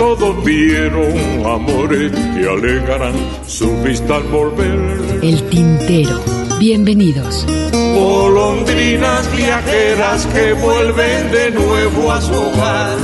Todos vieron amores y alegarán su vista al volver. El tintero. Bienvenidos. Golondrinas viajeras que vuelven de nuevo a su hogar.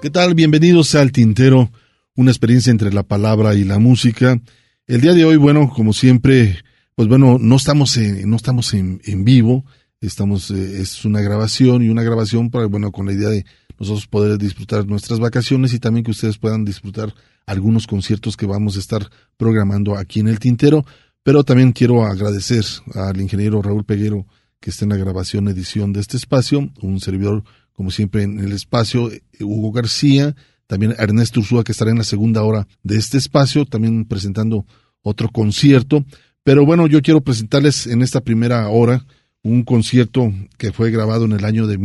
¿Qué tal? Bienvenidos al Tintero, una experiencia entre la palabra y la música. El día de hoy, bueno, como siempre, pues bueno, no estamos en, no estamos en, en vivo, estamos, eh, es una grabación y una grabación para, bueno, con la idea de nosotros poder disfrutar nuestras vacaciones y también que ustedes puedan disfrutar algunos conciertos que vamos a estar programando aquí en el Tintero. Pero también quiero agradecer al ingeniero Raúl Peguero que está en la grabación edición de este espacio, un servidor como siempre en el espacio, Hugo García, también Ernesto Ursúa que estará en la segunda hora de este espacio, también presentando otro concierto. Pero bueno, yo quiero presentarles en esta primera hora un concierto que fue grabado en el año de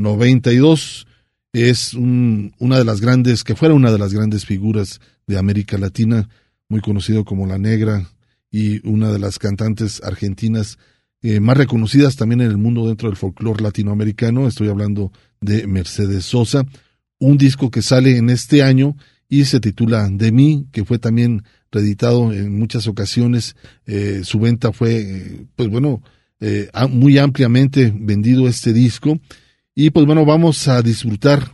1992. Es un, una de las grandes, que fuera una de las grandes figuras de América Latina, muy conocido como La Negra y una de las cantantes argentinas eh, más reconocidas también en el mundo dentro del folclore latinoamericano. Estoy hablando de Mercedes Sosa, un disco que sale en este año y se titula De mí, que fue también reeditado en muchas ocasiones. Eh, su venta fue, eh, pues bueno, eh, muy ampliamente vendido este disco. Y pues bueno, vamos a disfrutar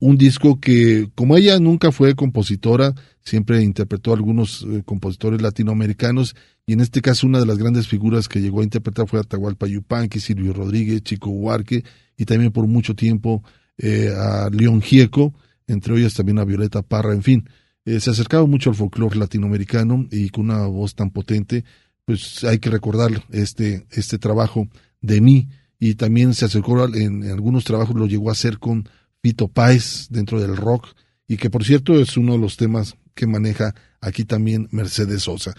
un disco que, como ella nunca fue compositora, siempre interpretó a algunos eh, compositores latinoamericanos, y en este caso una de las grandes figuras que llegó a interpretar fue Atahualpa Yupanqui, Silvio Rodríguez, Chico Huarque, y también por mucho tiempo eh, a León Gieco, entre ellas también a Violeta Parra, en fin. Eh, se acercaba mucho al folclore latinoamericano y con una voz tan potente, pues hay que recordar este, este trabajo de mí, y también se acercó en, en algunos trabajos, lo llegó a hacer con Pito Páez dentro del rock y que por cierto es uno de los temas que maneja aquí también Mercedes Sosa.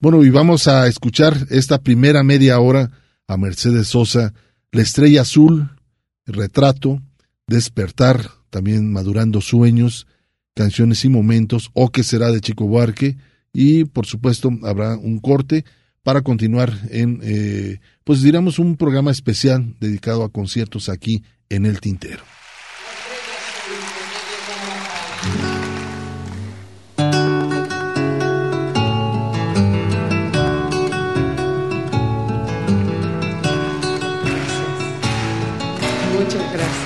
Bueno, y vamos a escuchar esta primera media hora a Mercedes Sosa, La Estrella Azul, Retrato, Despertar, también Madurando Sueños, Canciones y Momentos, O que será de Chico Buarque, y por supuesto habrá un corte para continuar en, eh, pues diríamos, un programa especial dedicado a conciertos aquí en el Tintero. Muchas gracias.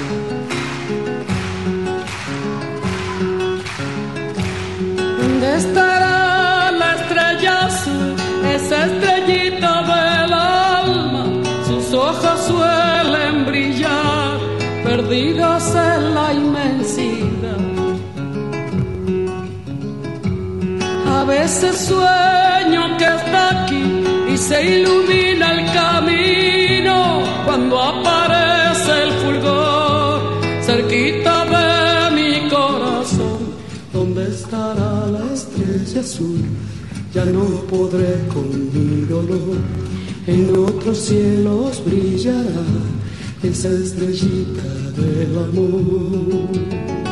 ¿Dónde estará la estrella azul? Esa estrellita en la inmensidad. A veces sueño que está aquí y se ilumina el camino cuando aparece el fulgor cerquita de mi corazón. ¿Dónde estará la estrella azul? Ya no podré con mi dolor. En otros cielos brillará esa estrellita del amor.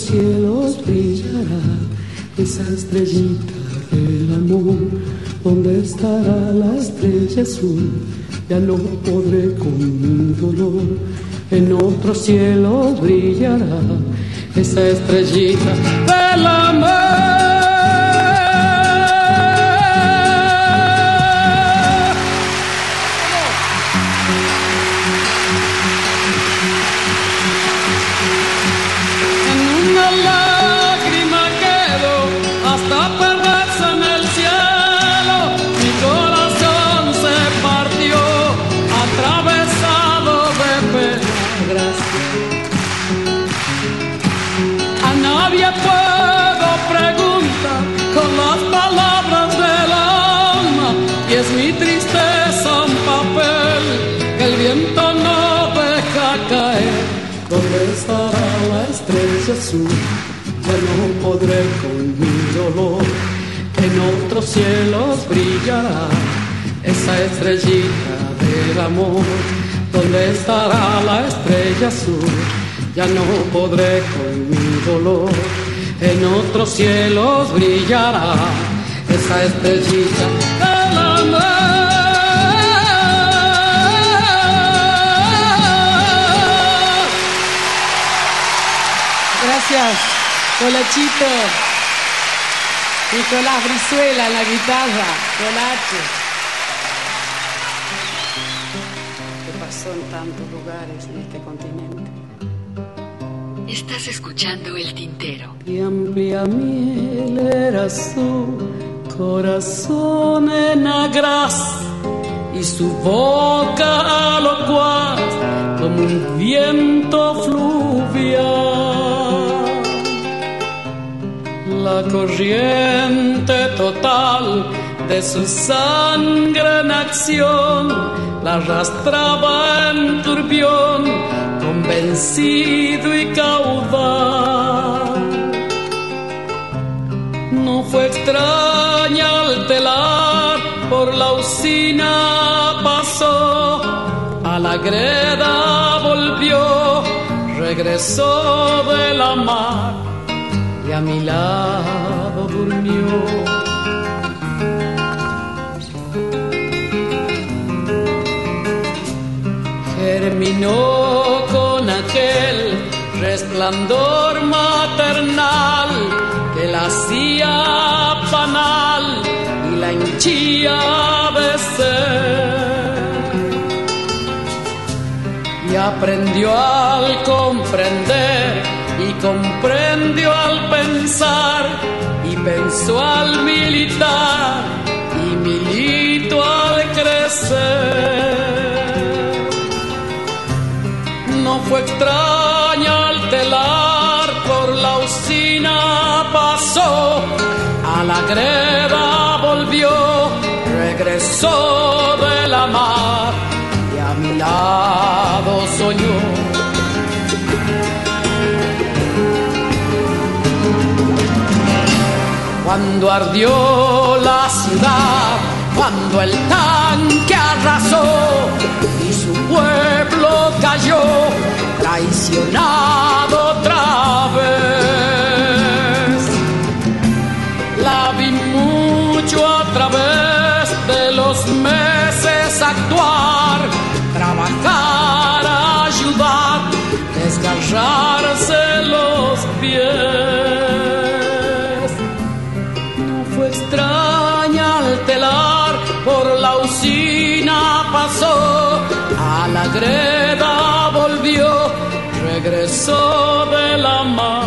Otros cielos brillará esa estrellita del amor. ¿Dónde estará la estrella azul? ya no podré con mi dolor. En otro cielo brillará esa estrellita del amor. Cielos brillará esa estrellita del amor. ¿Dónde estará la estrella azul? Ya no podré con mi dolor. En otros cielos brillará esa estrellita del amor. Gracias. Colachito. Nicolás Brizuela en la guitarra. Colache. ¿Qué pasó en tantos lugares en este continente? Estás escuchando el tintero. Y amplia miel era su corazón en agras y su boca locuaz como un viento fluvial la corriente total de su sangre en acción la arrastraba en turbión, convencido y caudal. No fue extraña al telar, por la usina pasó, a la greda volvió, regresó de la mar y a mi lado durmió. Germinó con aquel resplandor maternal que la hacía panal y la hinchía de ser. Y aprendió al comprender comprendió al pensar y pensó al militar y milito al crecer. No fue extraña al telar por la usina pasó, a la greda volvió, regresó de la mar y a mi lado soñó Cuando ardió la ciudad, cuando el tanque arrasó y su pueblo cayó, traicionado otra vez. La vi mucho a través de los meses actuar, trabajar, ayudar, desgarrarse los pies. Pasó, a la greda volvió, regresó de la mar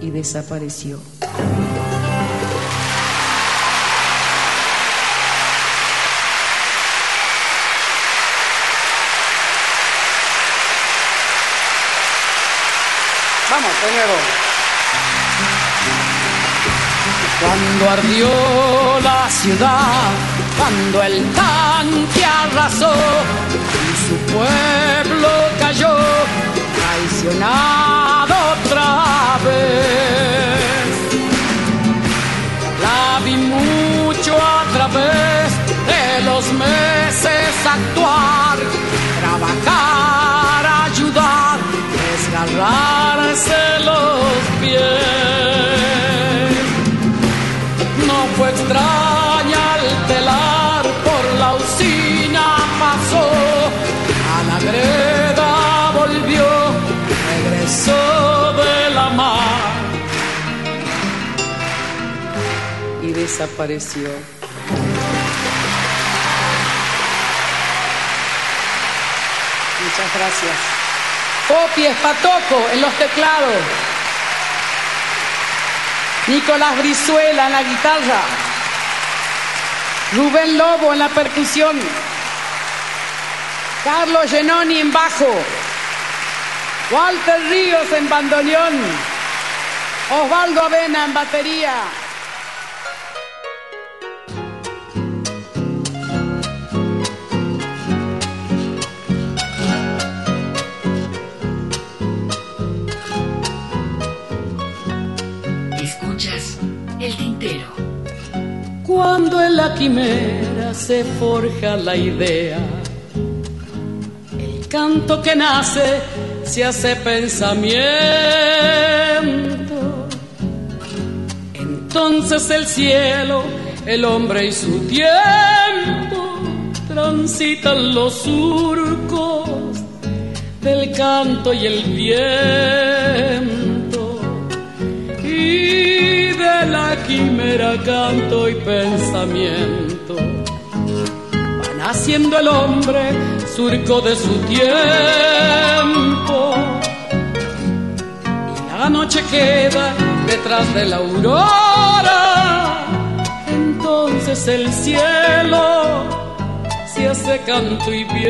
y desapareció. Vamos, primero. Cuando ardió ciudad, cuando el tanque arrasó y su pueblo cayó, traicionado otra vez. La vi mucho a través de los meses actuar, trabajar, ayudar, desgarrarse los pies fue extraña al telar por la usina pasó, a la greda volvió, regresó de la mar y desapareció. Muchas gracias. Popi Espatoco en los teclados. Nicolás Brizuela en la guitarra. Rubén Lobo en la percusión. Carlos Genoni en bajo. Walter Ríos en bandoneón. Osvaldo Avena en batería. Cuando en la quimera se forja la idea, el canto que nace se hace pensamiento. Entonces el cielo, el hombre y su tiempo transitan los surcos del canto y el viento. Y la quimera canto y pensamiento van haciendo el hombre surco de su tiempo. Y la noche queda detrás de la aurora. Entonces el cielo se hace canto y viento.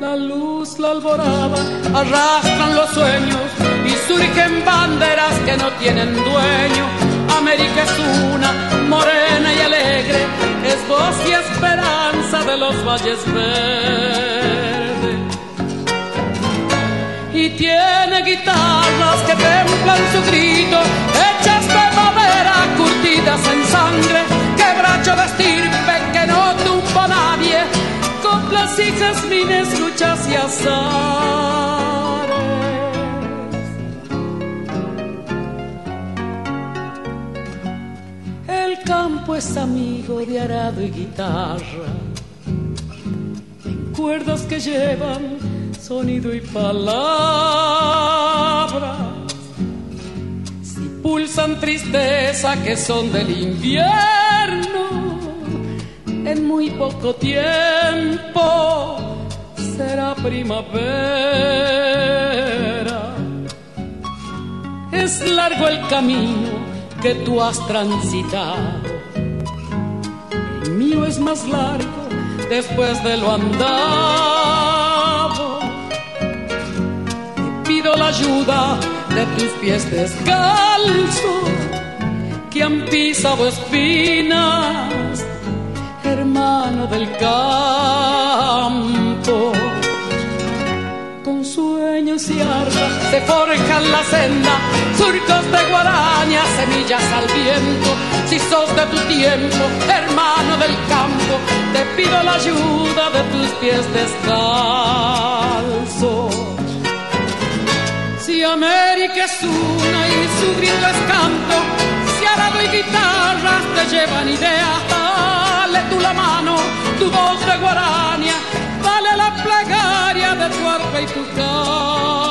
La luz, la alborada arrastran los sueños surgen banderas que no tienen dueño. América es una, morena y alegre, es voz y esperanza de los valles verdes. Y tiene guitarras que templan su grito, hechas de madera, curtidas en sangre, quebracho de estirpe que no tumba nadie, coplas y jazmines, luchas y azares. El campo es amigo de arado y guitarra, en cuerdas que llevan sonido y palabras. Si pulsan tristeza que son del invierno, en muy poco tiempo será primavera. Es largo el camino que tú has transitado. Mío es más largo después de lo andado. Te pido la ayuda de tus pies descalzos que han pisado espinas, hermano del campo. Sueños y armas se forjan la senda, surcos de guaraña, semillas al viento. Si sos de tu tiempo, hermano del campo, te pido la ayuda de tus pies descalzos. Si América es una y su grito es canto, si arado y guitarras te llevan ideas, dale tú la mano, tu voz de guaraña, la tu facultad.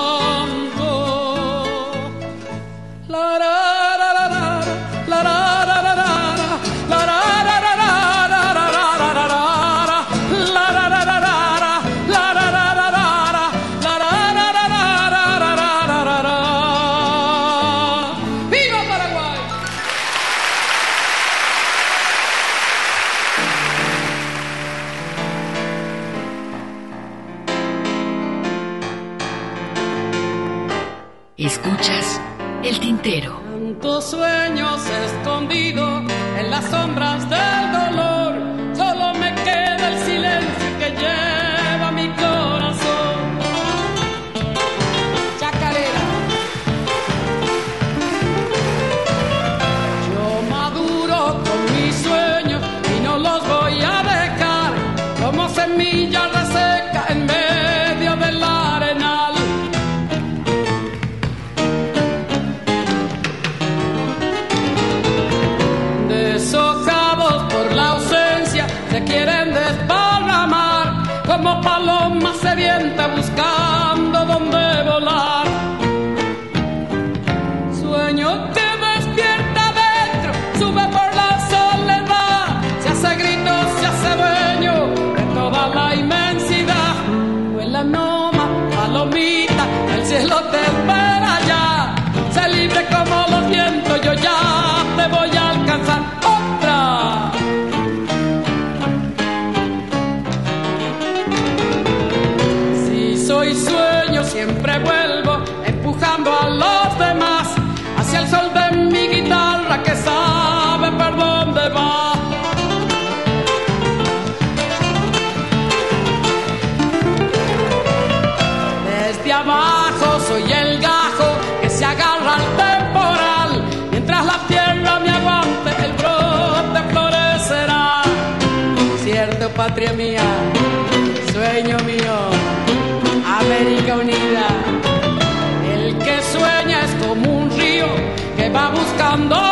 patria mía, sueño mío, América Unida. El que sueña es como un río que va buscando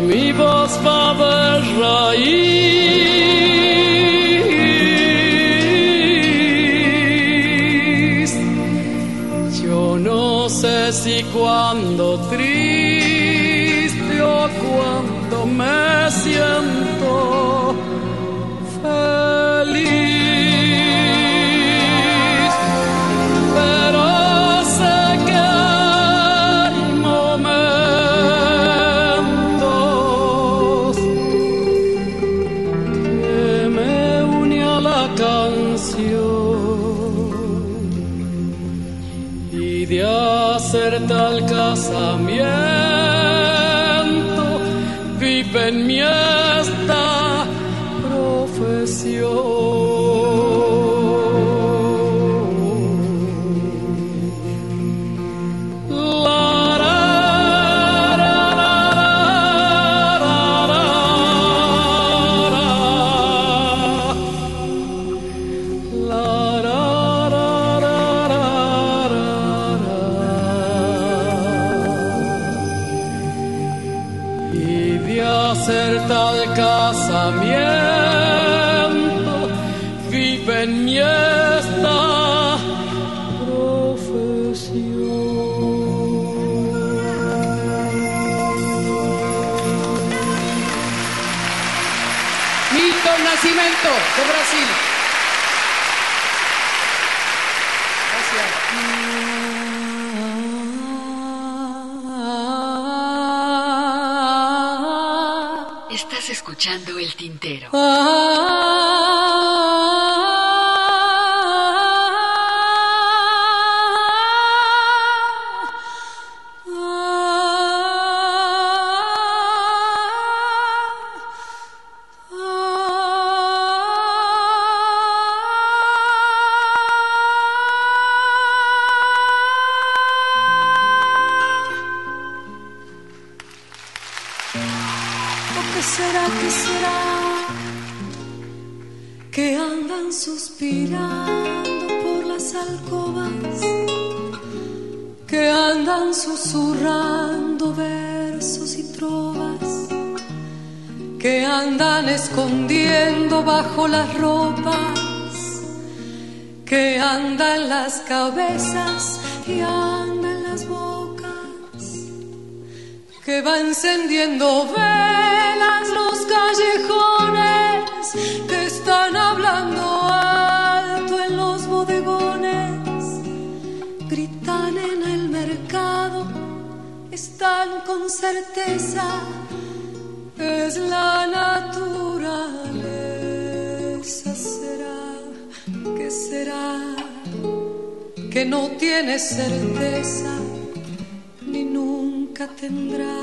mi was war beschreit. Tintero. Cabezas y anda en las bocas que va encendiendo velas los callejones, que están hablando alto en los bodegones, gritan en el mercado, están con certeza, es la naturaleza, no tiene certeza ni nunca tendrá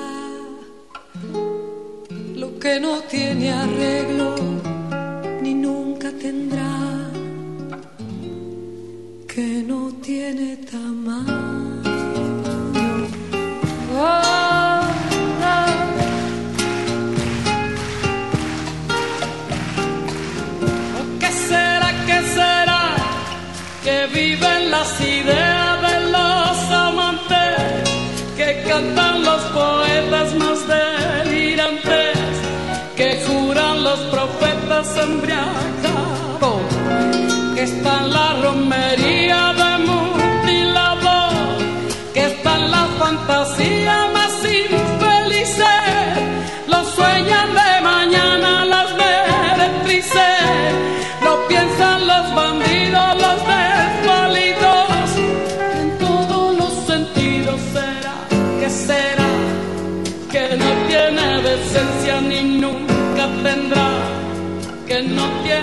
lo que no tiene arreglo ni nunca tendrá que no tiene tamaño. Cantan los poetas más delirantes, que juran los profetas embriagados, que está la romería de mutilador, que está en la fantasía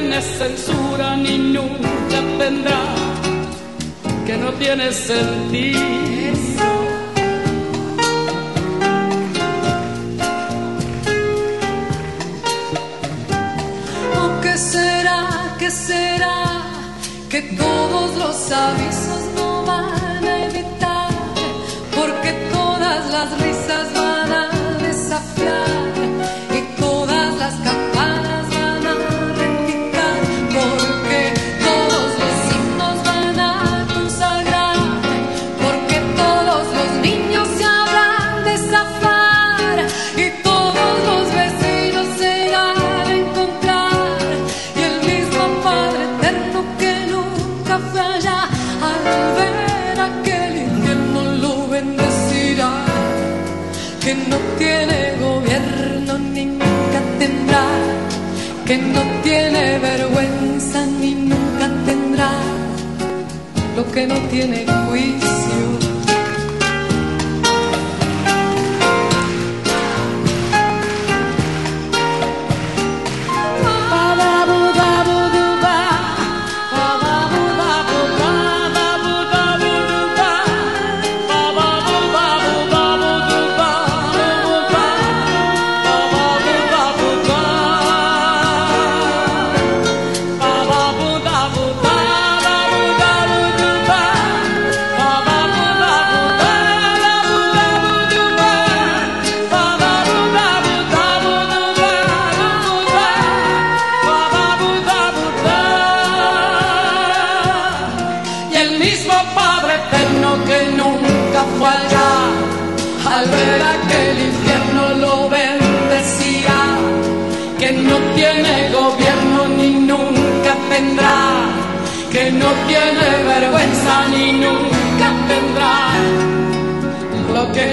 no tiene censura ni nunca tendrá, que no tiene sentido. ¿O qué será, qué será? Que todos los avisos que no tiene vergüenza ni nunca tendrá lo que no tiene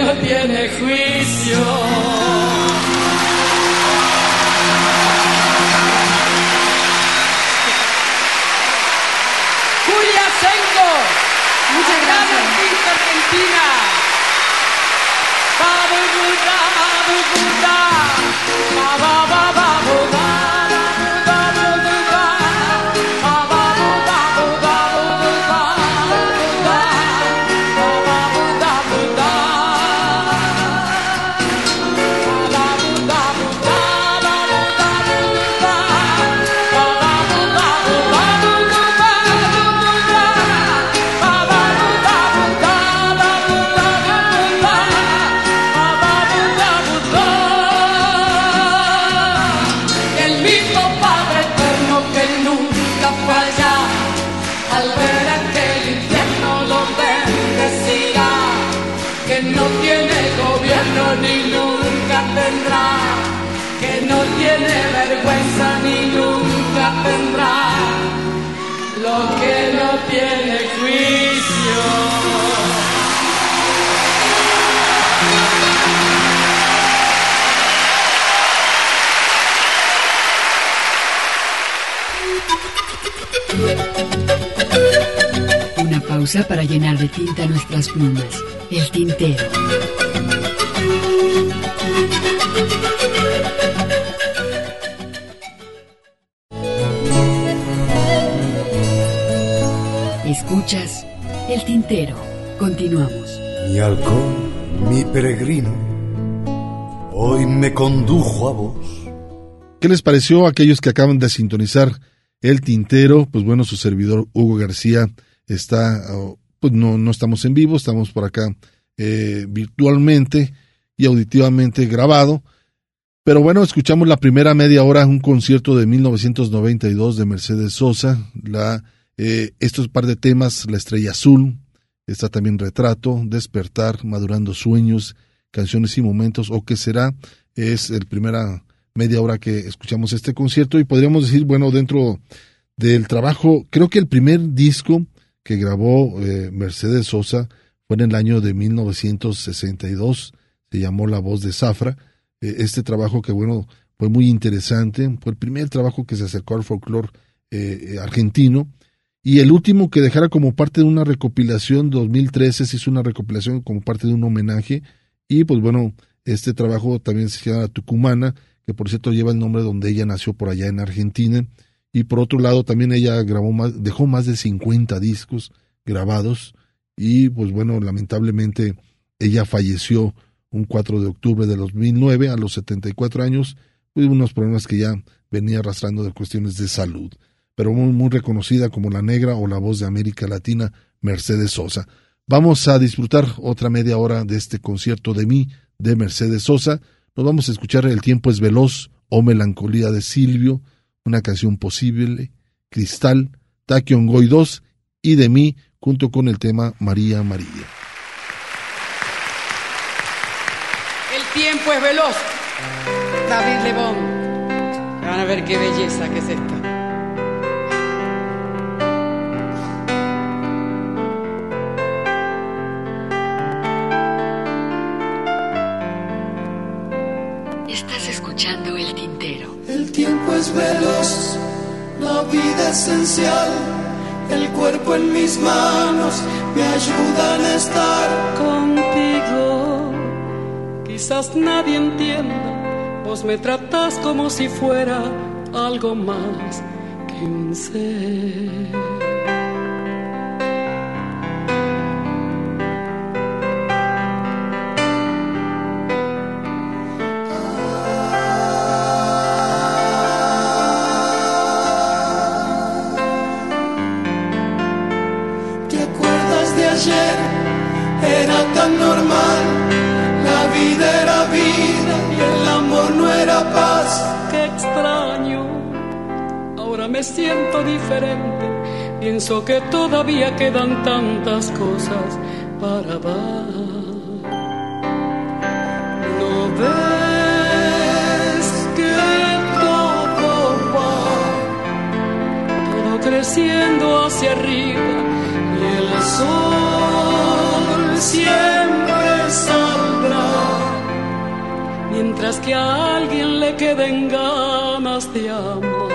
no tiene juicio. Pausa para llenar de tinta nuestras plumas. El tintero. Escuchas El tintero. Continuamos. Mi halcón, mi peregrino, hoy me condujo a vos. ¿Qué les pareció a aquellos que acaban de sintonizar el tintero? Pues bueno, su servidor Hugo García está, pues no, no estamos en vivo, estamos por acá eh, virtualmente y auditivamente grabado. Pero bueno, escuchamos la primera media hora, un concierto de 1992 de Mercedes Sosa, la, eh, estos par de temas, La Estrella Azul, está también Retrato, Despertar, Madurando Sueños, Canciones y Momentos, o qué será, es el primera media hora que escuchamos este concierto y podríamos decir, bueno, dentro del trabajo, creo que el primer disco que grabó eh, Mercedes Sosa fue en el año de 1962, se llamó La Voz de Zafra, eh, este trabajo que bueno, fue muy interesante, fue el primer trabajo que se acercó al folclore eh, argentino, y el último que dejara como parte de una recopilación, 2013 se hizo una recopilación como parte de un homenaje, y pues bueno, este trabajo también se llama Tucumana, que por cierto lleva el nombre donde ella nació por allá en Argentina, y por otro lado también ella grabó más, dejó más de 50 discos grabados, y pues bueno, lamentablemente ella falleció un 4 de octubre de 2009 a los 74 años, pues unos problemas que ya venía arrastrando de cuestiones de salud, pero muy, muy reconocida como la negra o la voz de América Latina, Mercedes Sosa. Vamos a disfrutar otra media hora de este concierto de mí, de Mercedes Sosa. Nos vamos a escuchar El tiempo es veloz o Melancolía de Silvio, una canción posible, Cristal, Taquion Goy 2 y de mí, junto con el tema María María. El tiempo es veloz. David Lebón. Van a ver qué belleza que es esta. Cuerpo en mis manos me ayudan a estar contigo. Quizás nadie entienda, vos me tratás como si fuera algo más que un ser. Pienso que todavía quedan tantas cosas para dar. ¿No ves que todo va, todo creciendo hacia arriba y el sol siempre saldrá. Mientras que a alguien le queden ganas de amar.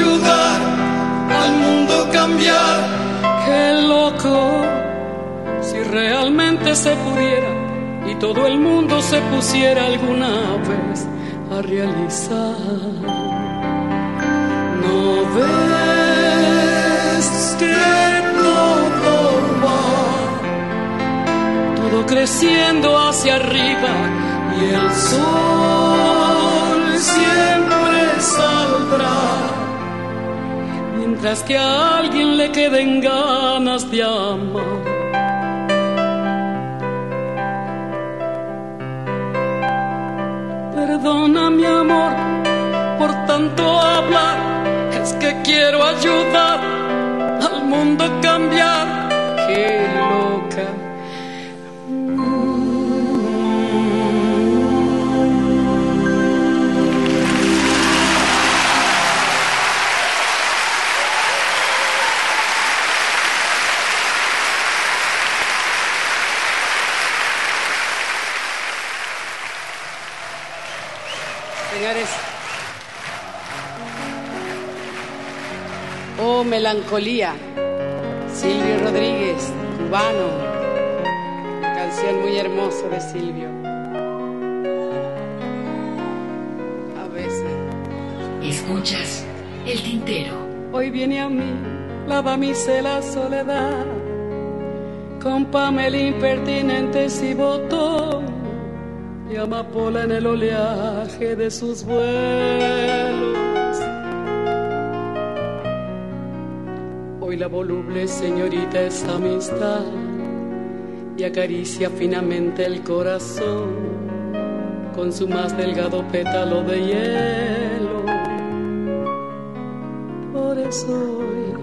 Ayudar al mundo cambiar. Qué loco, si realmente se pudiera y todo el mundo se pusiera alguna vez a realizar. No ves que todo va, todo creciendo hacia arriba y el sol siempre saldrá. Mientras que a alguien le queden ganas de amar. Perdona mi amor por tanto hablar, es que quiero ayudar al mundo a cambiar. Melancolía. Silvio Rodríguez, cubano. Canción muy hermosa de Silvio. A veces. Escuchas el tintero. Hoy viene a mí la damisela soledad, con Pamela impertinentes y botón, y amapola en el oleaje de sus vuelos. La voluble señorita es amistad y acaricia finamente el corazón con su más delgado pétalo de hielo. Por eso hoy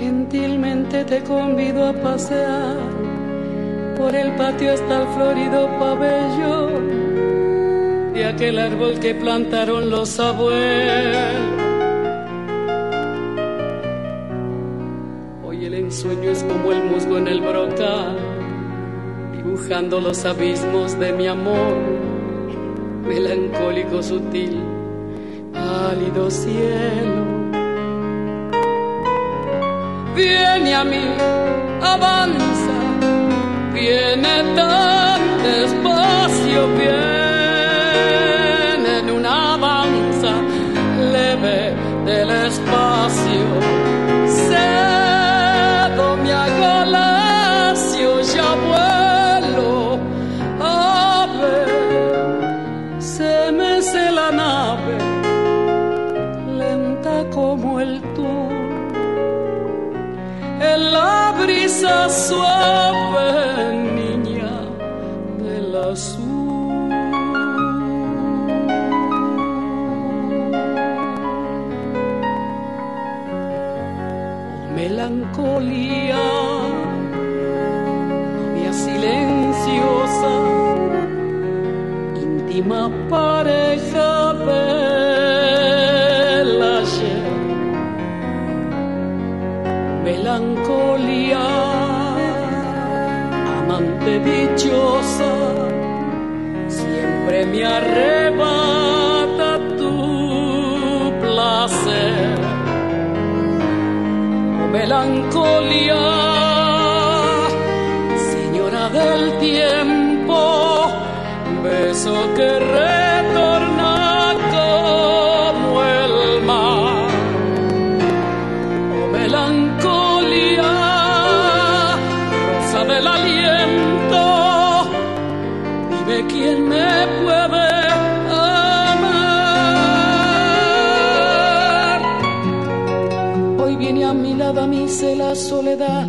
gentilmente te convido a pasear por el patio hasta el florido pabellón de aquel árbol que plantaron los abuelos. Ensueño es como el musgo en el brocal, dibujando los abismos de mi amor, melancólico, sutil, pálido cielo. Viene a mí, avanza viene tan despacio, viene siempre me arrebata tu placer. Melancolía, soledad,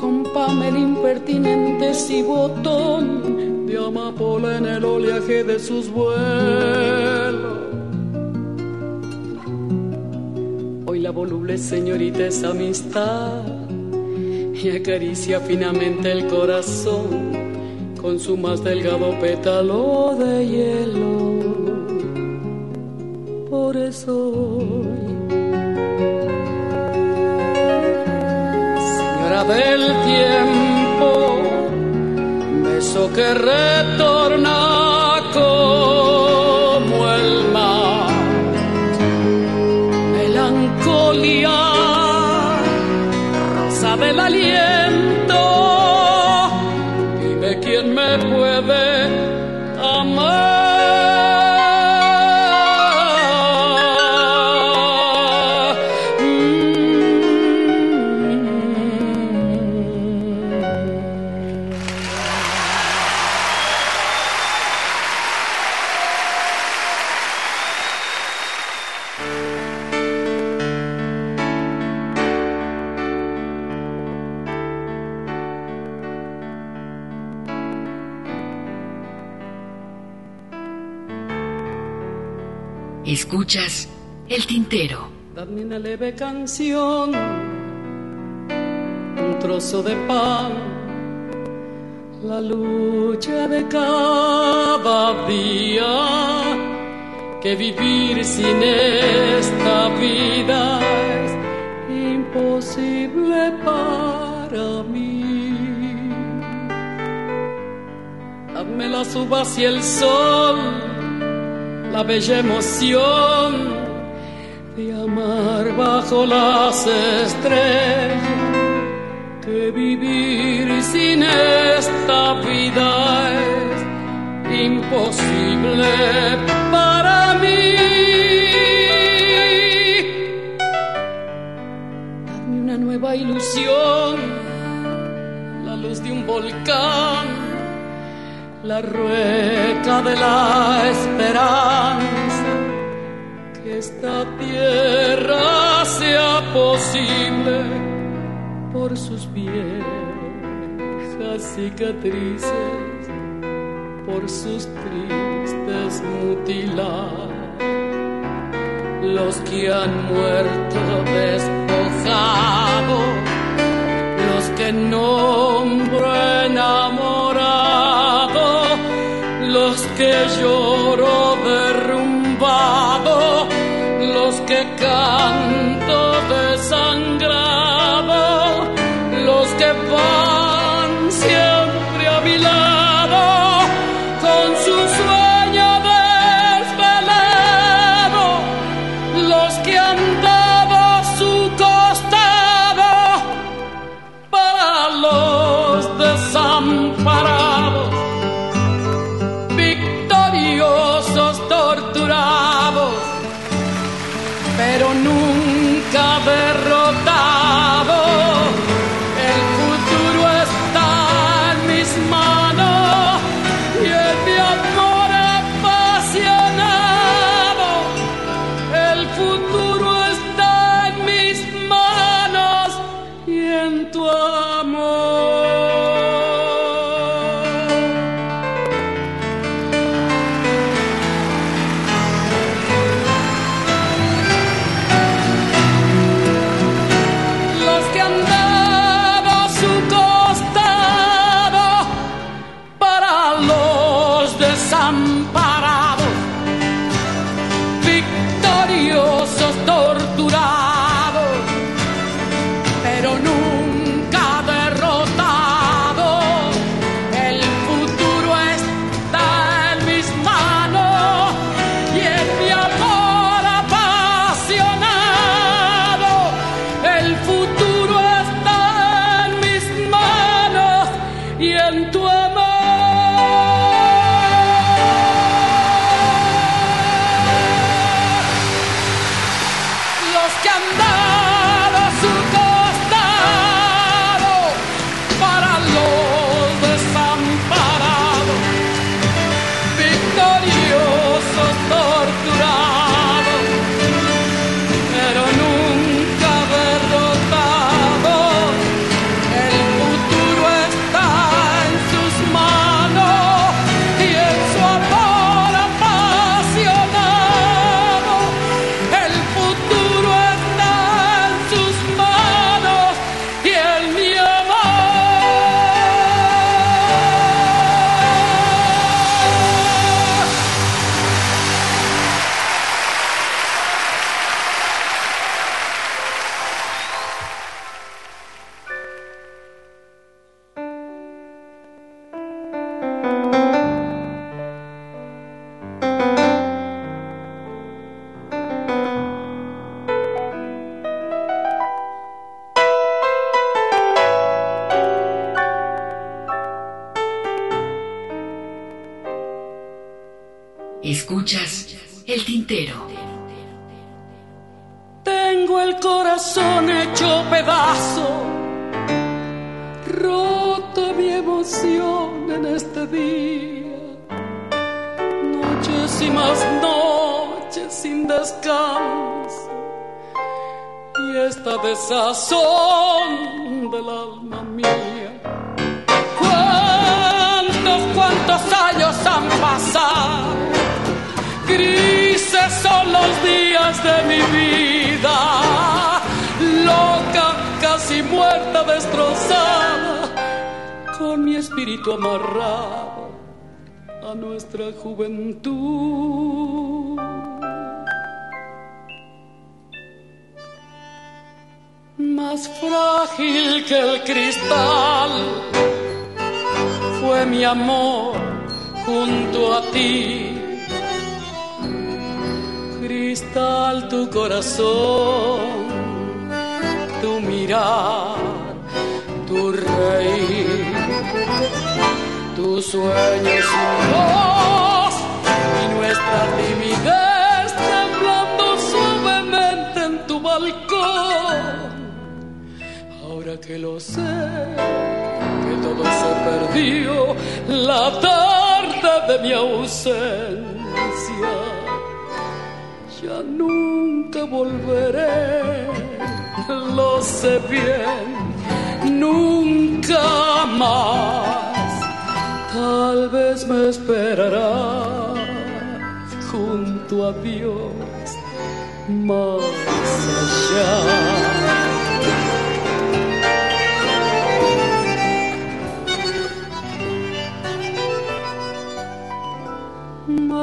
con Pamela impertinentes y botón, de amapola en el oleaje de sus vuelos. Hoy la voluble señorita es amistad y acaricia finamente el corazón con su más delgado pétalo de hielo. Por eso del tiempo, beso que retorna Canción, un trozo de pan, la lucha de cada día, que vivir sin esta vida es imposible para mí. Dame las uvas y el sol, la bella emoción de amar bajo las estrellas, que vivir sin esta vida es imposible para mí. Dame una nueva ilusión, la luz de un volcán, la rueca de la esperanza que esta tierra sea posible por sus viejas cicatrices, por sus tristes mutilados, los que han muerto despojados, los que nombro enamorado, los que lloro canto desangrado, todo se perdió la tarde de mi ausencia ya nunca volveré, lo sé bien, nunca más. Tal vez me esperarás junto a Dios más allá.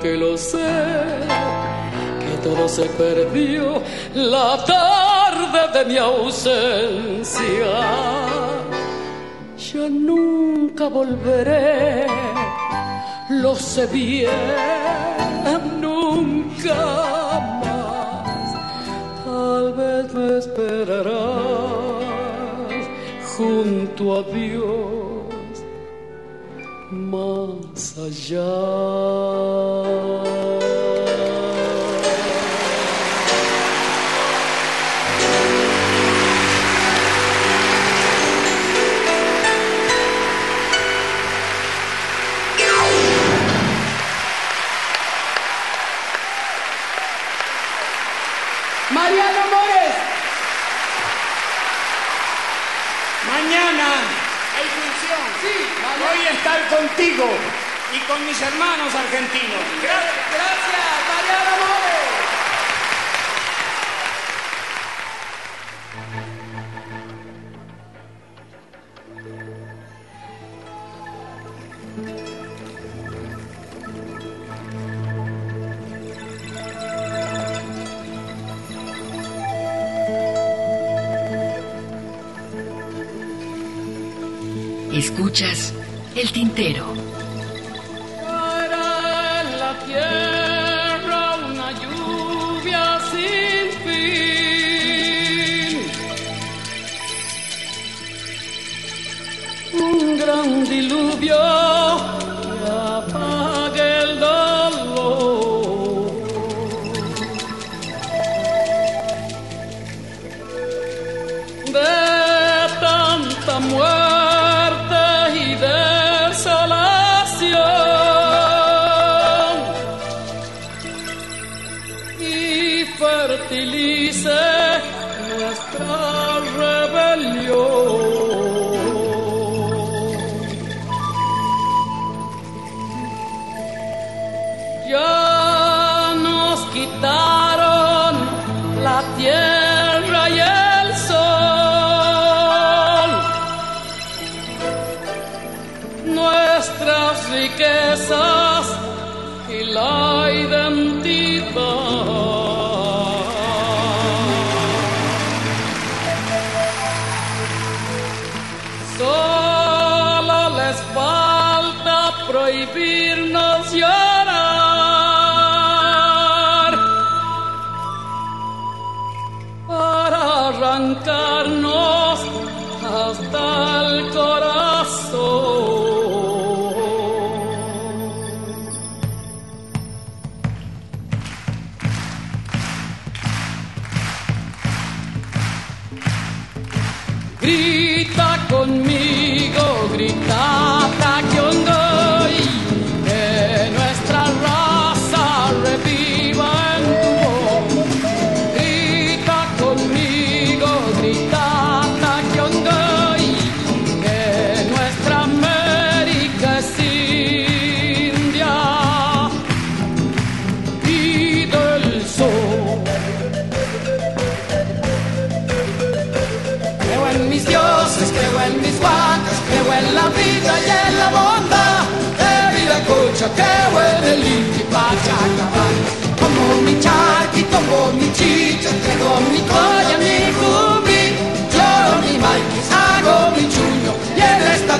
que lo sé, que todo se perdió la tarde de mi ausencia. Ya nunca volveré, lo sé bien, nunca más. Tal vez me esperarás junto a Dios Mariano Mores. Mañana Hay función. Sí, voy a estar contigo con mis hermanos argentinos. Gracias. Gracias, Mariano Mores. Escuchas el tintero. cambió. Nos quitaron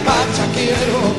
la quiero.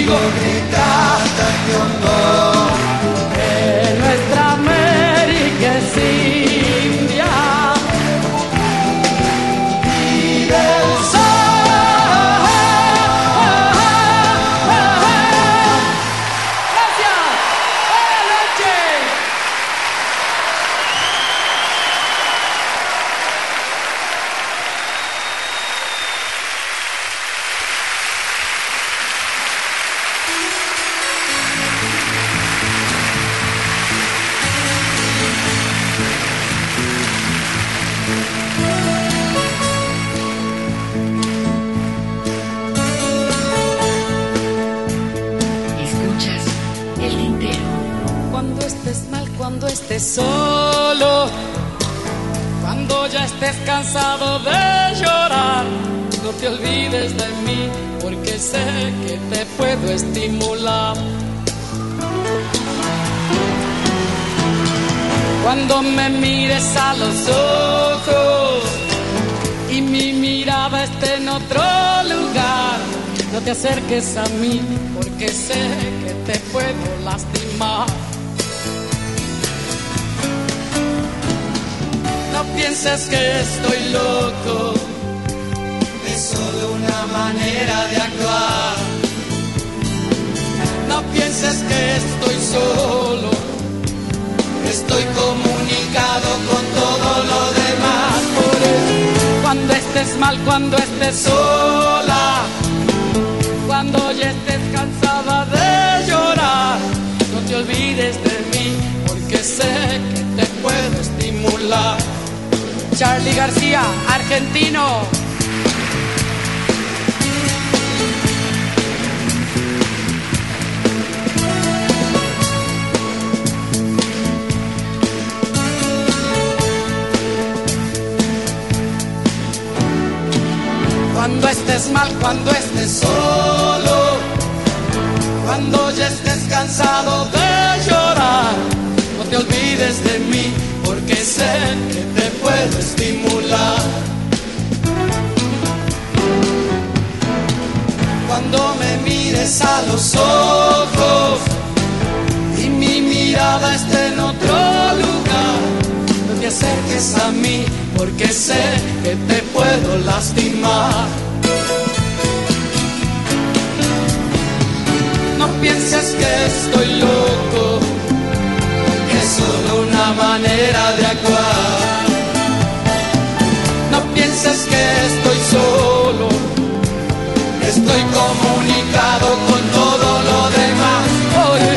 contigo gritar tá tan que honor. cuando me mires a los ojos y mi mirada esté en otro lugar. No te acerques a mí porque sé que te puedo lastimar. No pienses que estoy loco, es solo una manera de actuar. No pienses que estoy solo estoy comunicado con todo lo demás. Por eso, cuando estés mal, cuando estés sola, cuando ya estés cansada de llorar, no te olvides de mí, porque sé que te puedo estimular. Charlie García, argentino. Estés mal, cuando estés solo, cuando ya estés cansado de llorar, no te olvides de mí, porque sé que te puedo estimular. Cuando me mires a los ojos y mi mirada esté en otro lugar, no te acerques a mí, porque sé que te puedo lastimar. Pienses que estoy loco, que es solo una manera de actuar. No pienses que estoy solo, estoy comunicado con todo lo demás. Oye,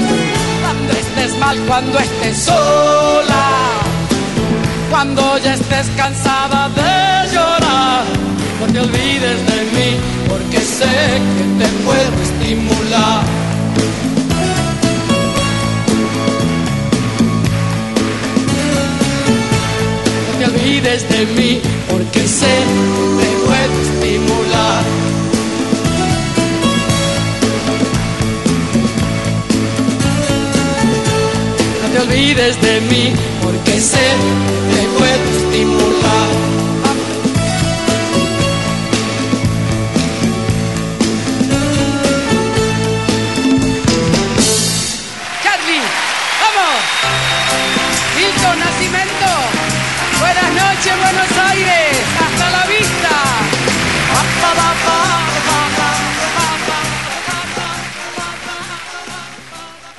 cuando estés mal, cuando estés sola, Cuando ya estés cansada de llorar, no te olvides de mí, porque sé que te puedo estimular. Olvides de mí, porque sé te puedo estimular. No te olvides de mí, porque sé te puedo estimular.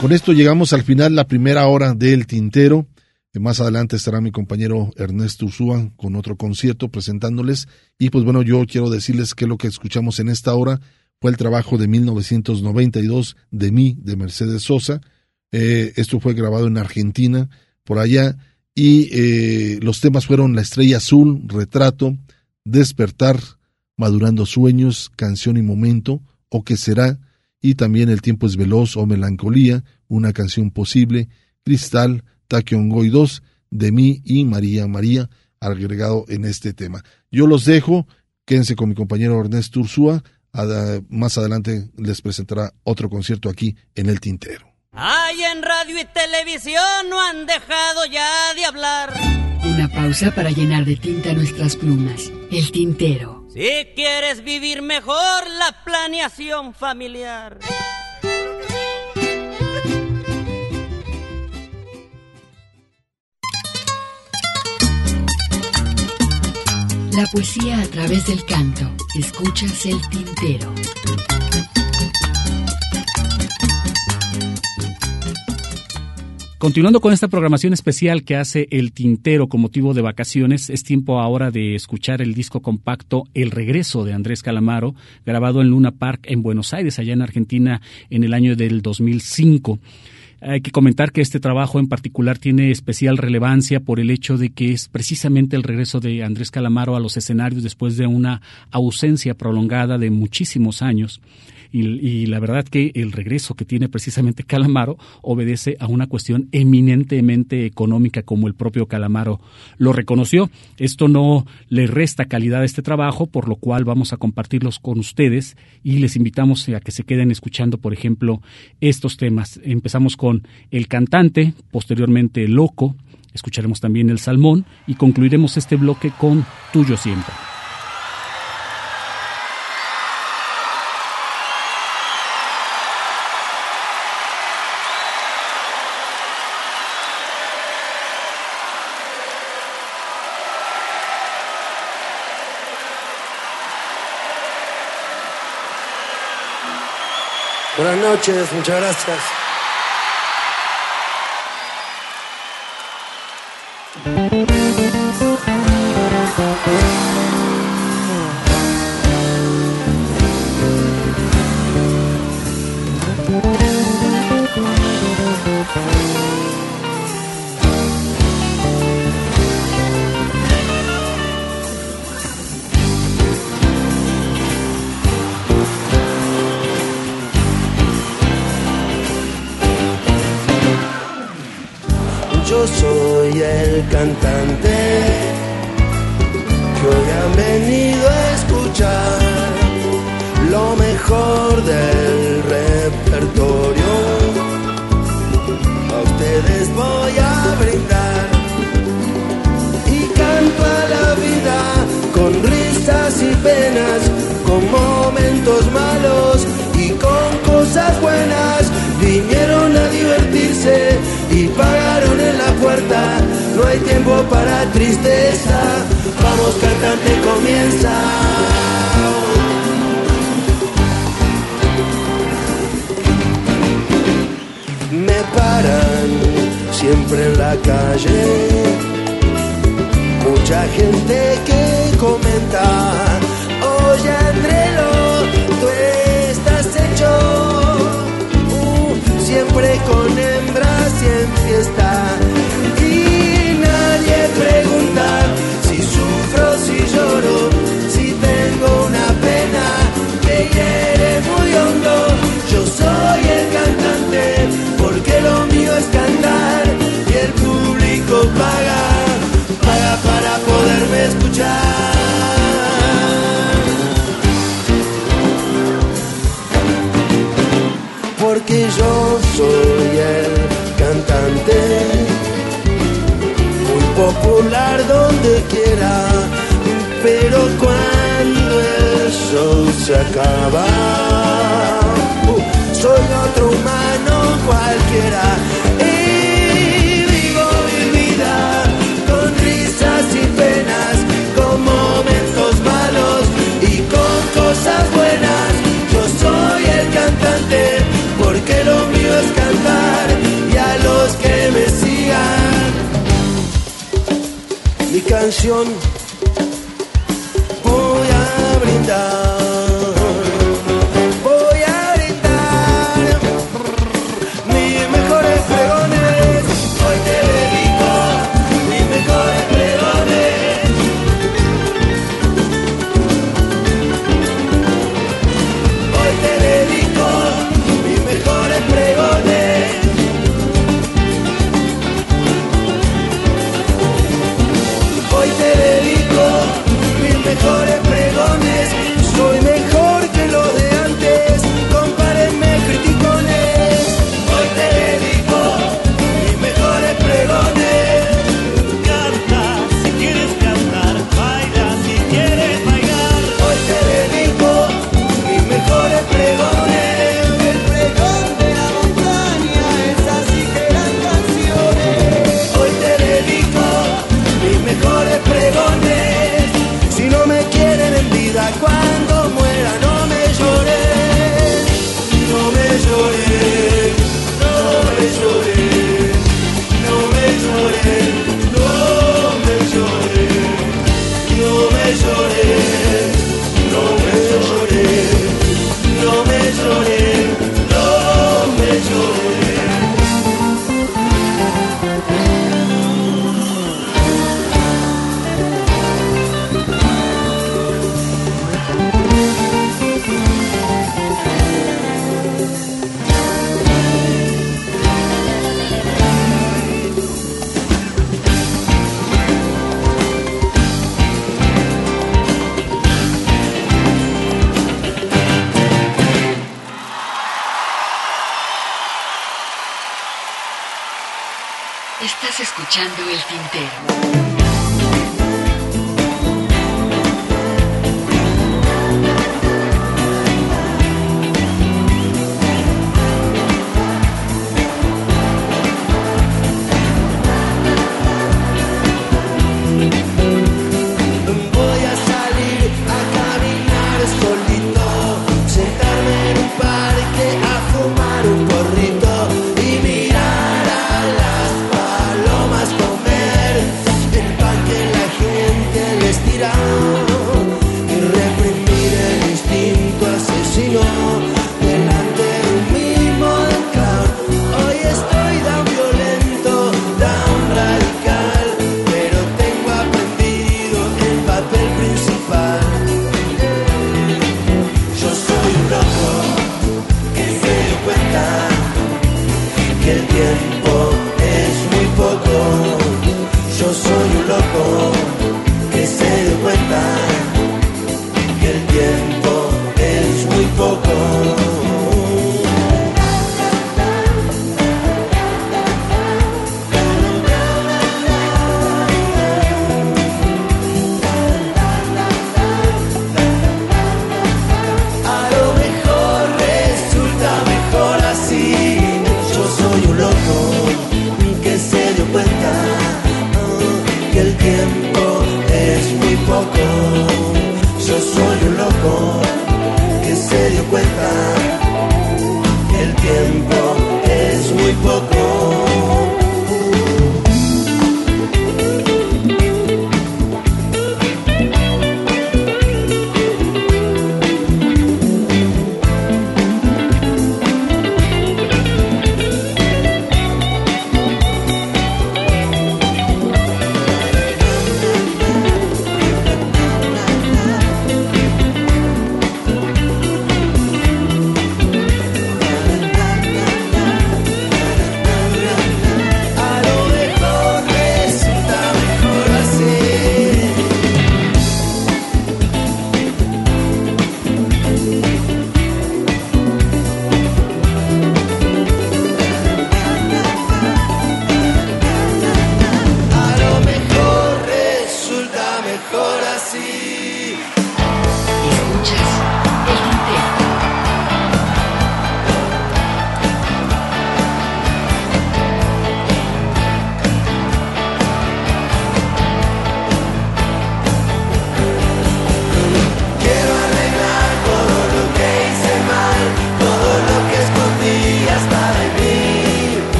Con esto llegamos al final, la primera hora del Tintero. Eh, Más adelante estará mi compañero Ernesto Ursúa con otro concierto presentándoles. Y pues bueno, yo quiero decirles que lo que escuchamos en esta hora fue el trabajo de 1992 de mí, de Mercedes Sosa. Eh, esto fue grabado en Argentina, por allá. Y eh, los temas fueron La Estrella Azul, Retrato, Despertar, Madurando Sueños, Canción y Momento, o que será, y también El tiempo es veloz o Melancolía, una canción posible, Cristal, Taquiongoy 2, de mí y María María, agregado en este tema. Yo los dejo, quédense con mi compañero Ernesto Ursúa, más adelante les presentará otro concierto aquí en El Tintero. Ay, en radio y televisión no han dejado ya de hablar. Una pausa para llenar de tinta nuestras plumas. El tintero. Si quieres vivir mejor la planeación familiar. La poesía a través del canto. Escuchas el tintero. Continuando con esta programación especial que hace El Tintero con motivo de vacaciones, es tiempo ahora de escuchar el disco compacto El Regreso de Andrés Calamaro, grabado en Luna Park en Buenos Aires, allá en Argentina, en el año del 2005. Hay que comentar que este trabajo en particular tiene especial relevancia por el hecho de que es precisamente el regreso de Andrés Calamaro a los escenarios después de una ausencia prolongada de muchísimos años. Y, la verdad que el regreso que tiene precisamente Calamaro obedece a una cuestión eminentemente económica como el propio Calamaro lo reconoció. Esto no le resta calidad a este trabajo, por lo cual vamos a compartirlos con ustedes y les invitamos a que se queden escuchando, por ejemplo, estos temas. Empezamos El cantante, posteriormente Loco, escucharemos también El Salmón y concluiremos este bloque con Tuyo siempre. Buenas noches, muchas gracias.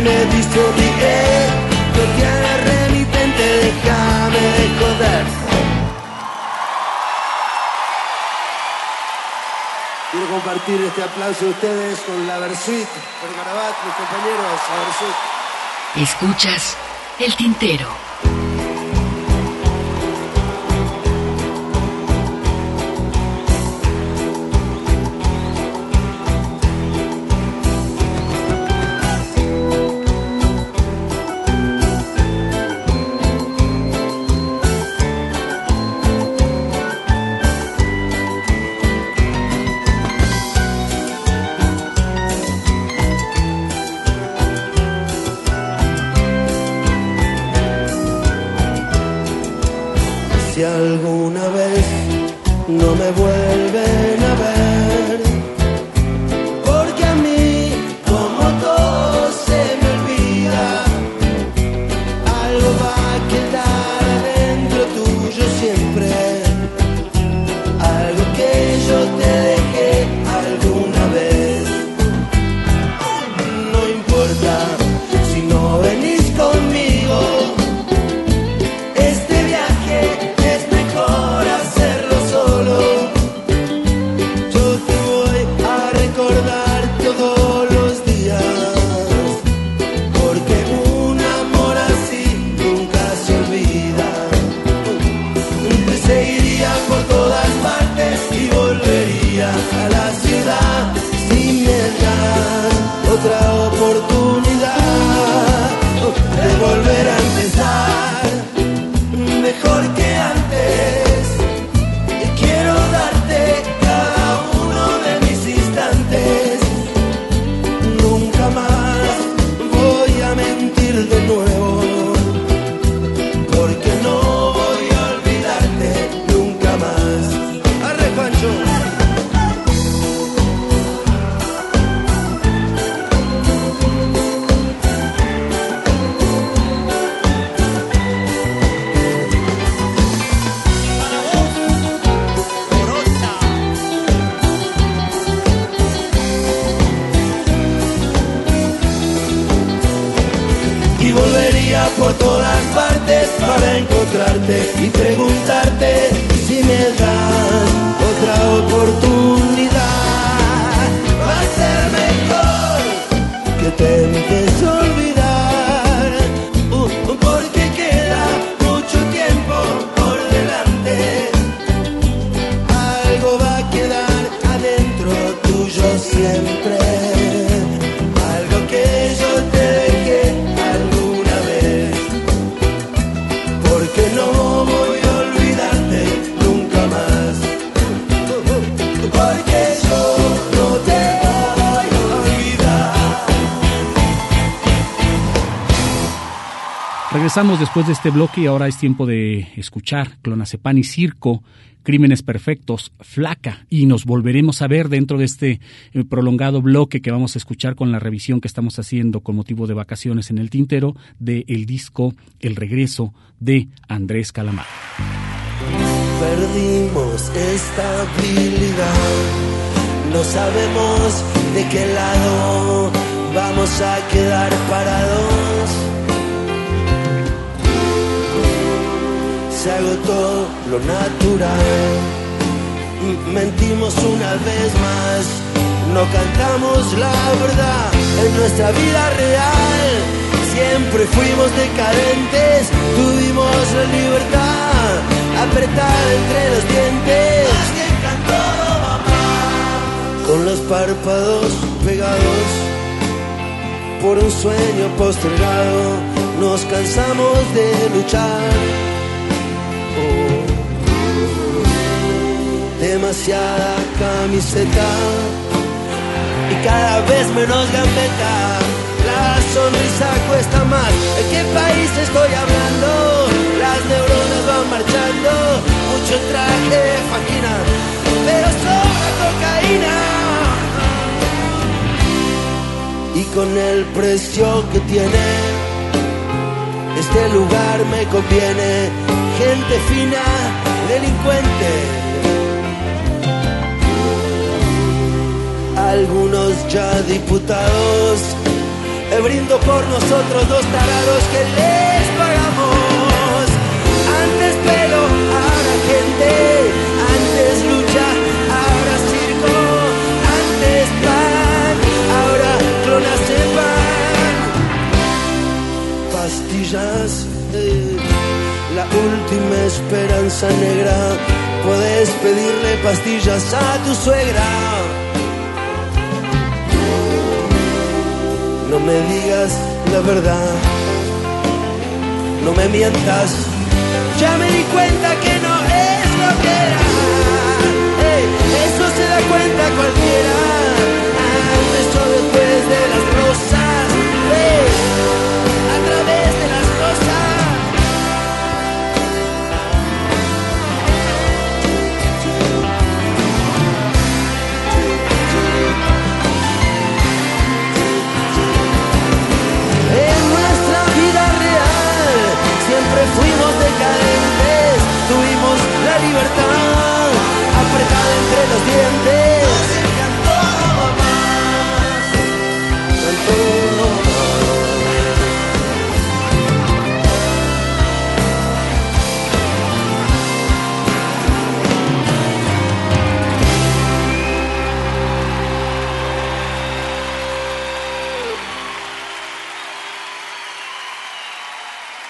me diste ríe, no te hagas remitente, déjame de joder. Quiero compartir este aplauso de ustedes con la Versuit, por Garabat, mis compañeros, la Versuit. Escuchas el tintero. Regresamos después de este bloque y ahora es tiempo de escuchar Clonazepam y Circo, Crímenes Perfectos, Flaca, y nos volveremos a ver dentro de este eh, prolongado bloque que vamos a escuchar con la revisión que estamos haciendo con motivo de vacaciones en el tintero del el disco El Regreso de Andrés Calamar. Perdimos estabilidad, no sabemos de qué lado vamos a quedar parados. Se agotó lo natural, mentimos una vez más, no cantamos la verdad en nuestra vida real. Siempre fuimos decadentes, tuvimos la libertad apretada entre los dientes. Con los párpados pegados por un sueño postergado, nos cansamos de luchar. Demasiada camiseta y cada vez menos gambeta. La sonrisa cuesta más. ¿De qué país estoy hablando? Las neuronas van marchando. Mucho traje faquina, pero sobra cocaína. Y con el precio que tiene, este lugar me conviene. Gente fina, delincuente. Algunos ya diputados. Eh, brindo por nosotros dos tarados que les pagamos. Antes pelo, ahora gente. Antes lucha, ahora circo. Antes pan, ahora clonazepam. Pastillas, eh, la última esperanza negra. Puedes pedirle pastillas a tu suegra. No me digas la verdad, no me mientas. Ya me di cuenta que no es lo que era. Eso se da cuenta cualquiera. Antes o después de las siempre fuimos decadentes, tuvimos la libertad apretada entre los dientes.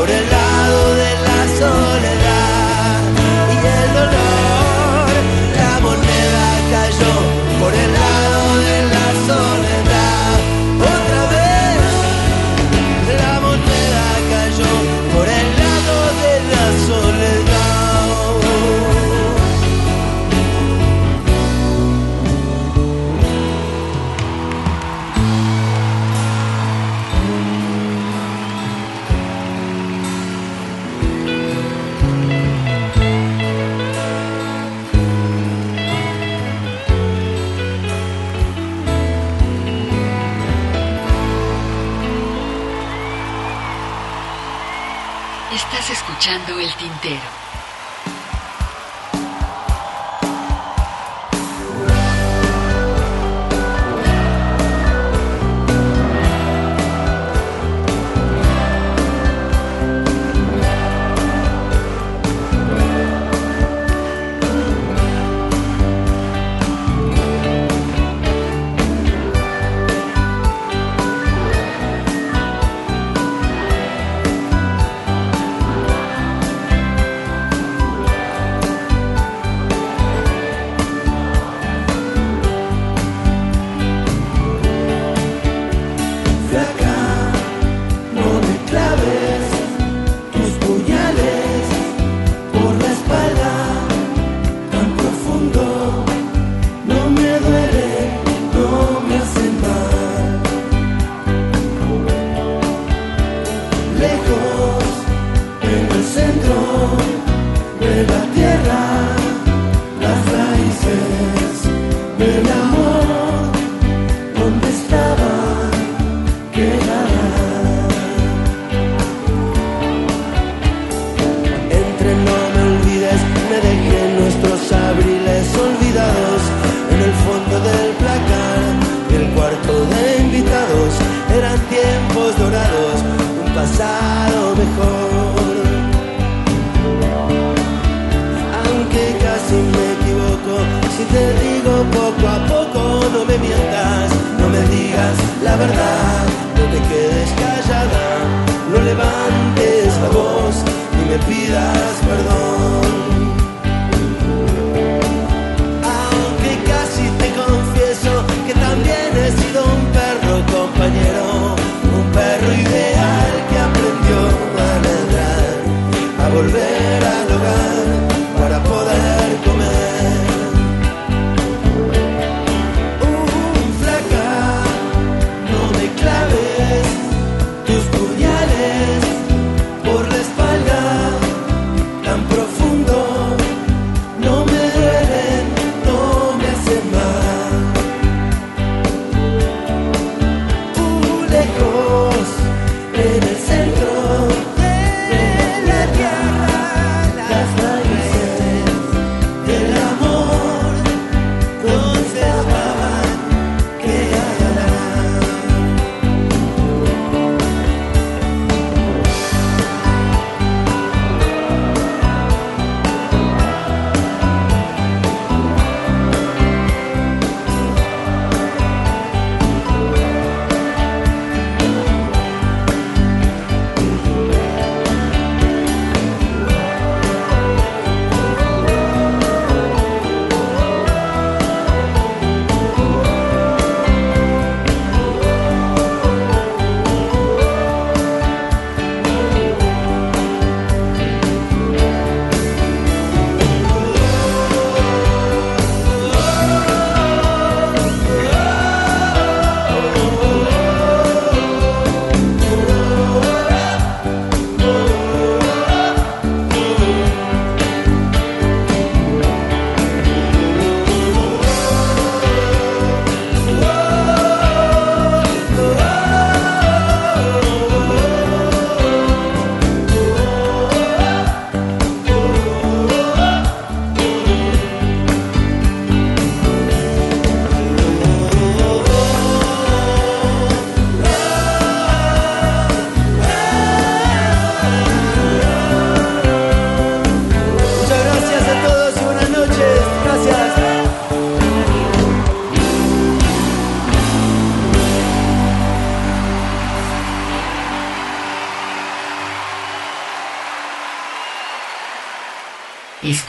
Por el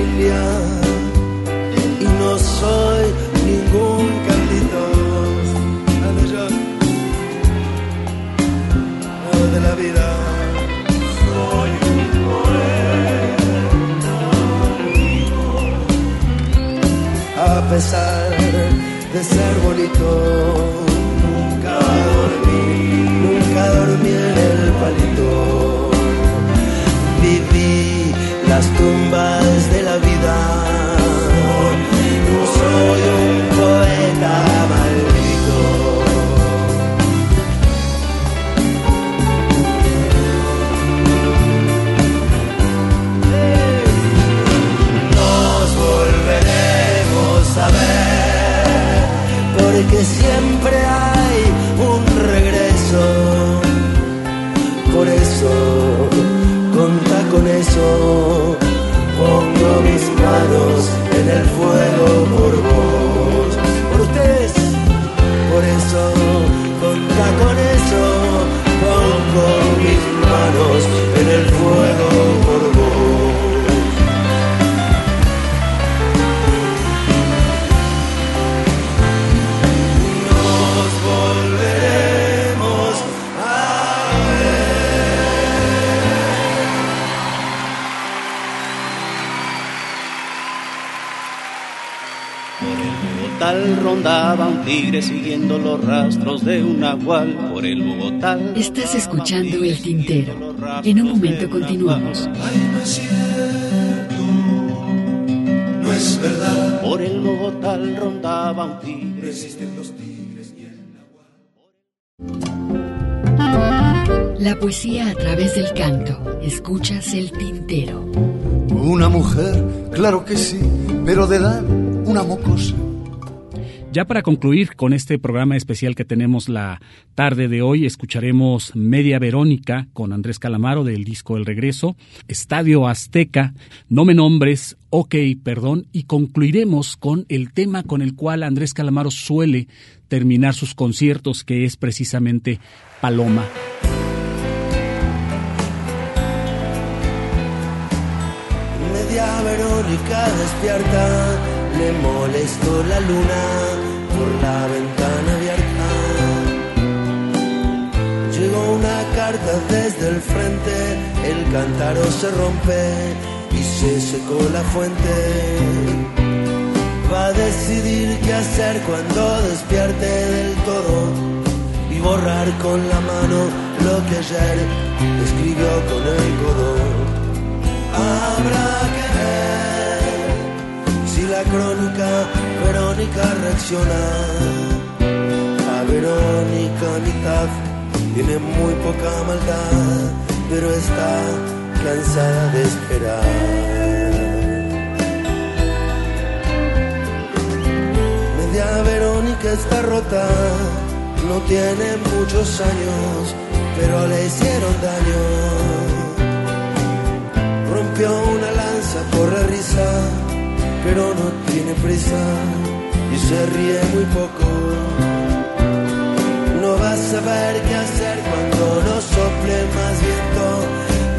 De nahual por el Bogotá. Estás escuchando el tintero. En un momento continuamos. no es cierto, no es verdad. Por el Bogotá rondaba un tigre. Los tigres el La poesía a través del canto. Escuchas el tintero. Una mujer, claro que sí, pero de edad una mocosa. Ya para concluir con este programa especial que tenemos la tarde de hoy, escucharemos Media Verónica con Andrés Calamaro del disco El Regreso, Estadio Azteca, No me nombres, Ok, perdón, y concluiremos con el tema con el cual Andrés Calamaro suele terminar sus conciertos, que es precisamente Paloma. Media Verónica despierta, le molestó la luna por la ventana abierta. Llegó una carta desde el frente, el cántaro se rompe y se secó la fuente. Va a decidir qué hacer cuando despierte del todo y borrar con la mano lo que ayer escribió con el codo. Habrá que la crónica Verónica reacciona. A Verónica mitad tiene muy poca maldad, pero está cansada de esperar. Media Verónica está rota, no tiene muchos años, pero le hicieron daño. Rompió una lanza por la risa, pero no tiene prisa y se ríe muy poco. No va a saber qué hacer cuando no sople más viento.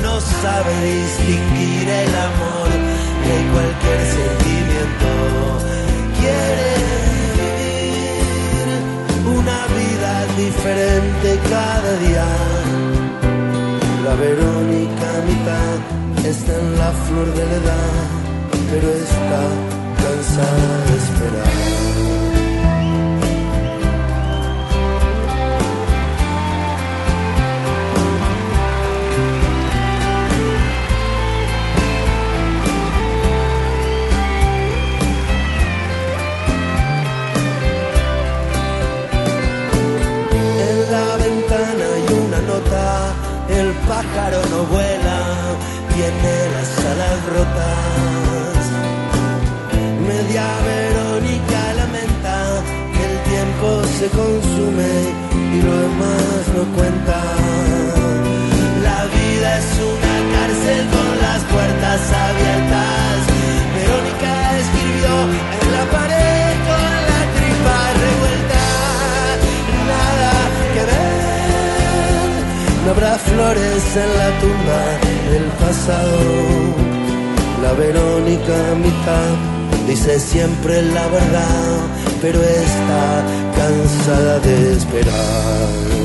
No sabe distinguir el amor de cualquier sentimiento. Quiere vivir una vida diferente cada día. La Verónica mitad está en la flor de la edad, pero está cansada de esperar. En la ventana hay una nota, el pájaro no vuela, tiene las alas rotas. Se consume y lo demás no cuenta. La vida es una cárcel con las puertas abiertas. Verónica escribió en la pared con la tripa revuelta. Nada que ver. No habrá flores en la tumba del pasado. La Verónica mitad dice siempre la verdad, pero está cansada de esperar.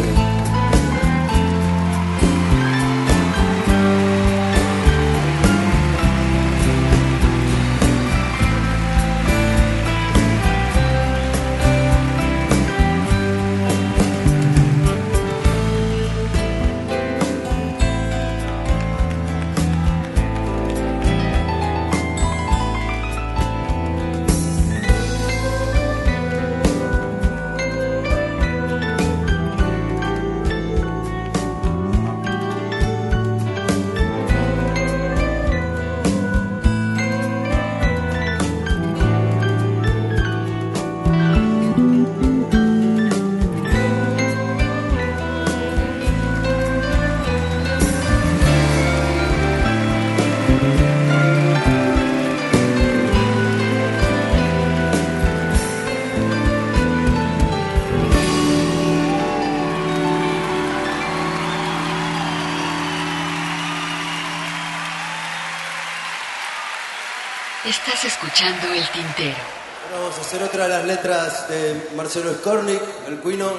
De Marcelo Skornik, el cuino.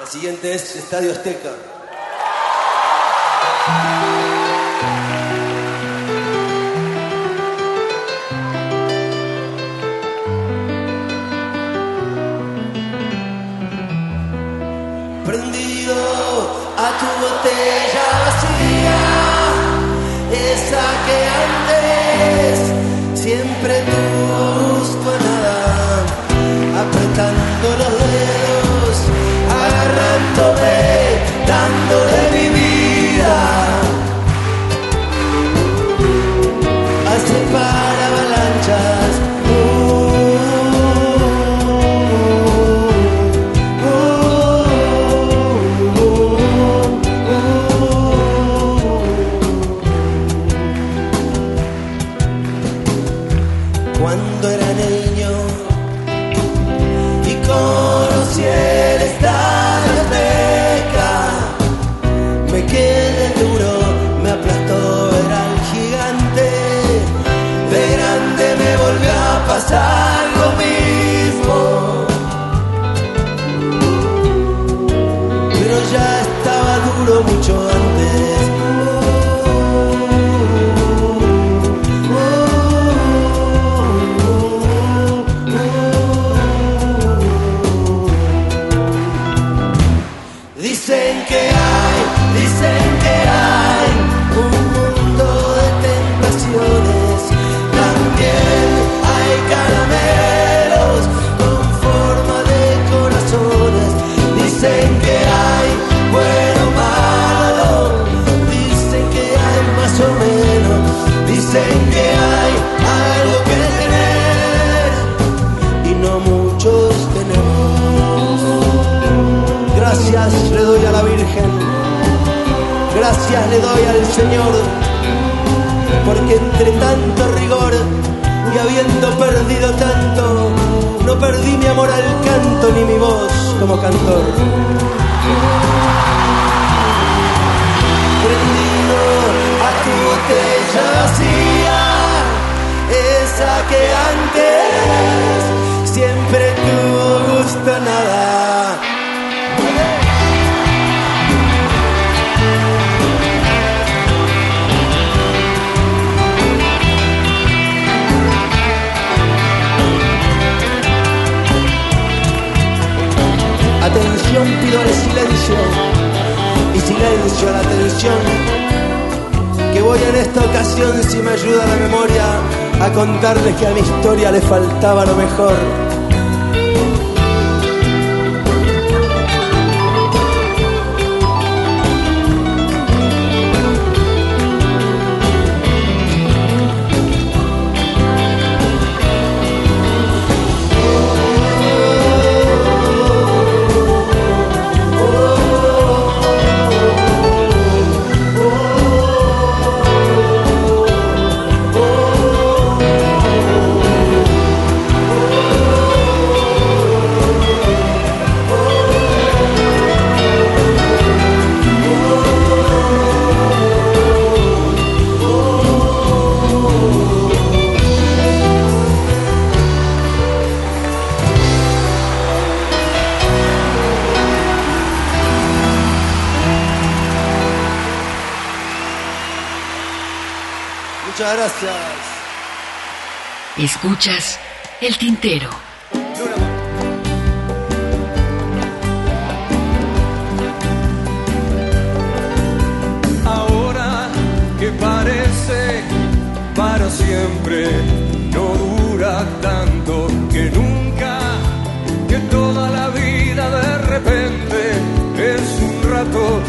La siguiente es Estadio Azteca. Prendido a tu botella vacía, esa que los le doy al Señor, porque entre tanto rigor y habiendo perdido tanto, no perdí mi amor al canto ni mi voz como cantor. Prendido a tu botella vacía, esa que antes siempre tuvo gusto nada. El silencio y silencio a la atención. Que voy en esta ocasión, si me ayuda la memoria, a contarles que a mi historia le faltaba lo mejor. Muchas gracias. Escuchas el tintero. Ahora que parece para siempre, no dura tanto que nunca, que toda la vida de repente es un rato,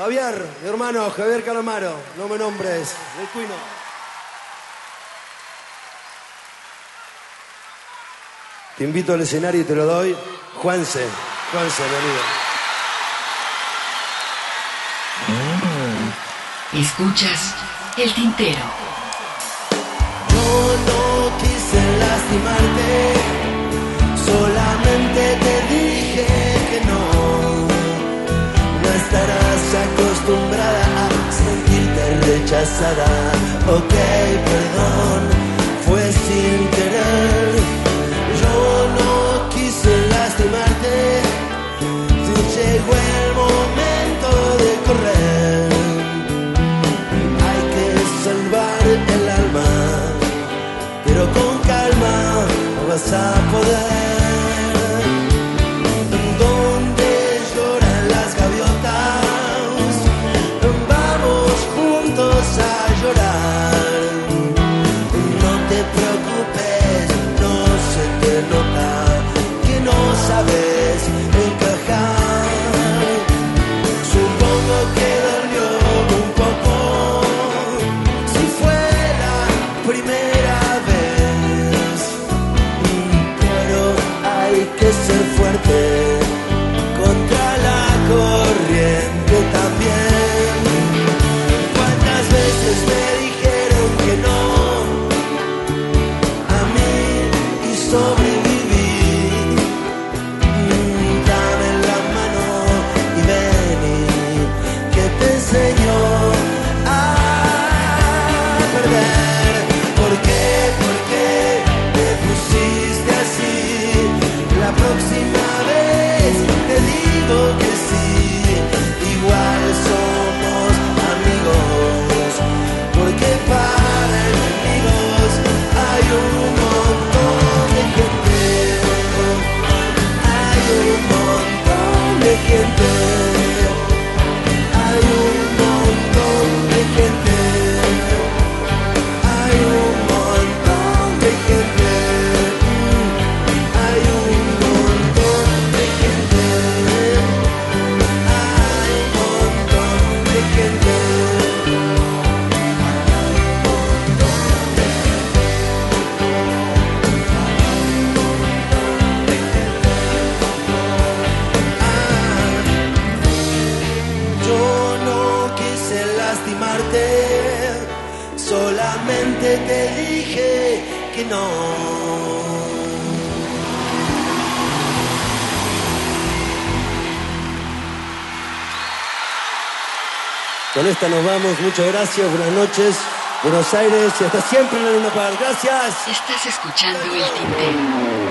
Javier, mi hermano, Javier Calamaro, no me nombres, del Cuino. Te invito al escenario y te lo doy. Juanse, Juanse, mi amigo. Mm. Escuchas el tintero. Yo no quise lastimarte. rechazará. Ok, perdón, fue sin querer. Yo no quise lastimarte. Si Llegó el momento de correr. Hay que salvar el alma, pero con calma no vas a poder. solamente te dije que no. Con esta nos vamos. Muchas gracias. Buenas noches. Buenos Aires y hasta siempre en la Luna Par. Gracias. Estás escuchando el tintero.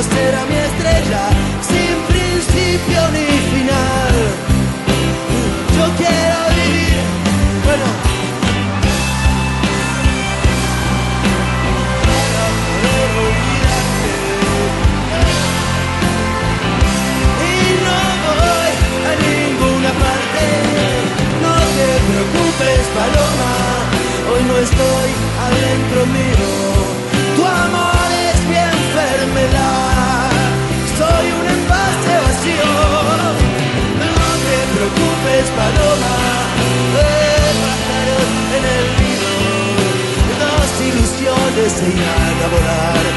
Quiero ser a mi estrella sin principio ni final. Yo quiero vivir, bueno. para olvidarte. Y no voy a ninguna parte. No te preocupes, Paloma. Hoy no estoy adentro mío. Paloma. De pájaros en el nido. Dos ilusiones se irán a volar.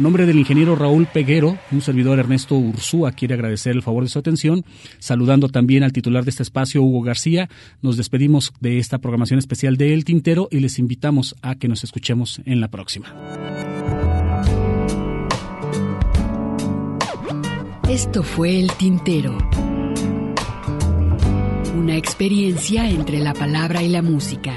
A nombre del ingeniero Raúl Peguero, un servidor Ernesto Ursúa quiere agradecer el favor de su atención, saludando también al titular de este espacio, Hugo García. Nos despedimos de esta programación especial de El Tintero y les invitamos a que nos escuchemos en la próxima. Esto fue El Tintero. Una experiencia entre la palabra y la música.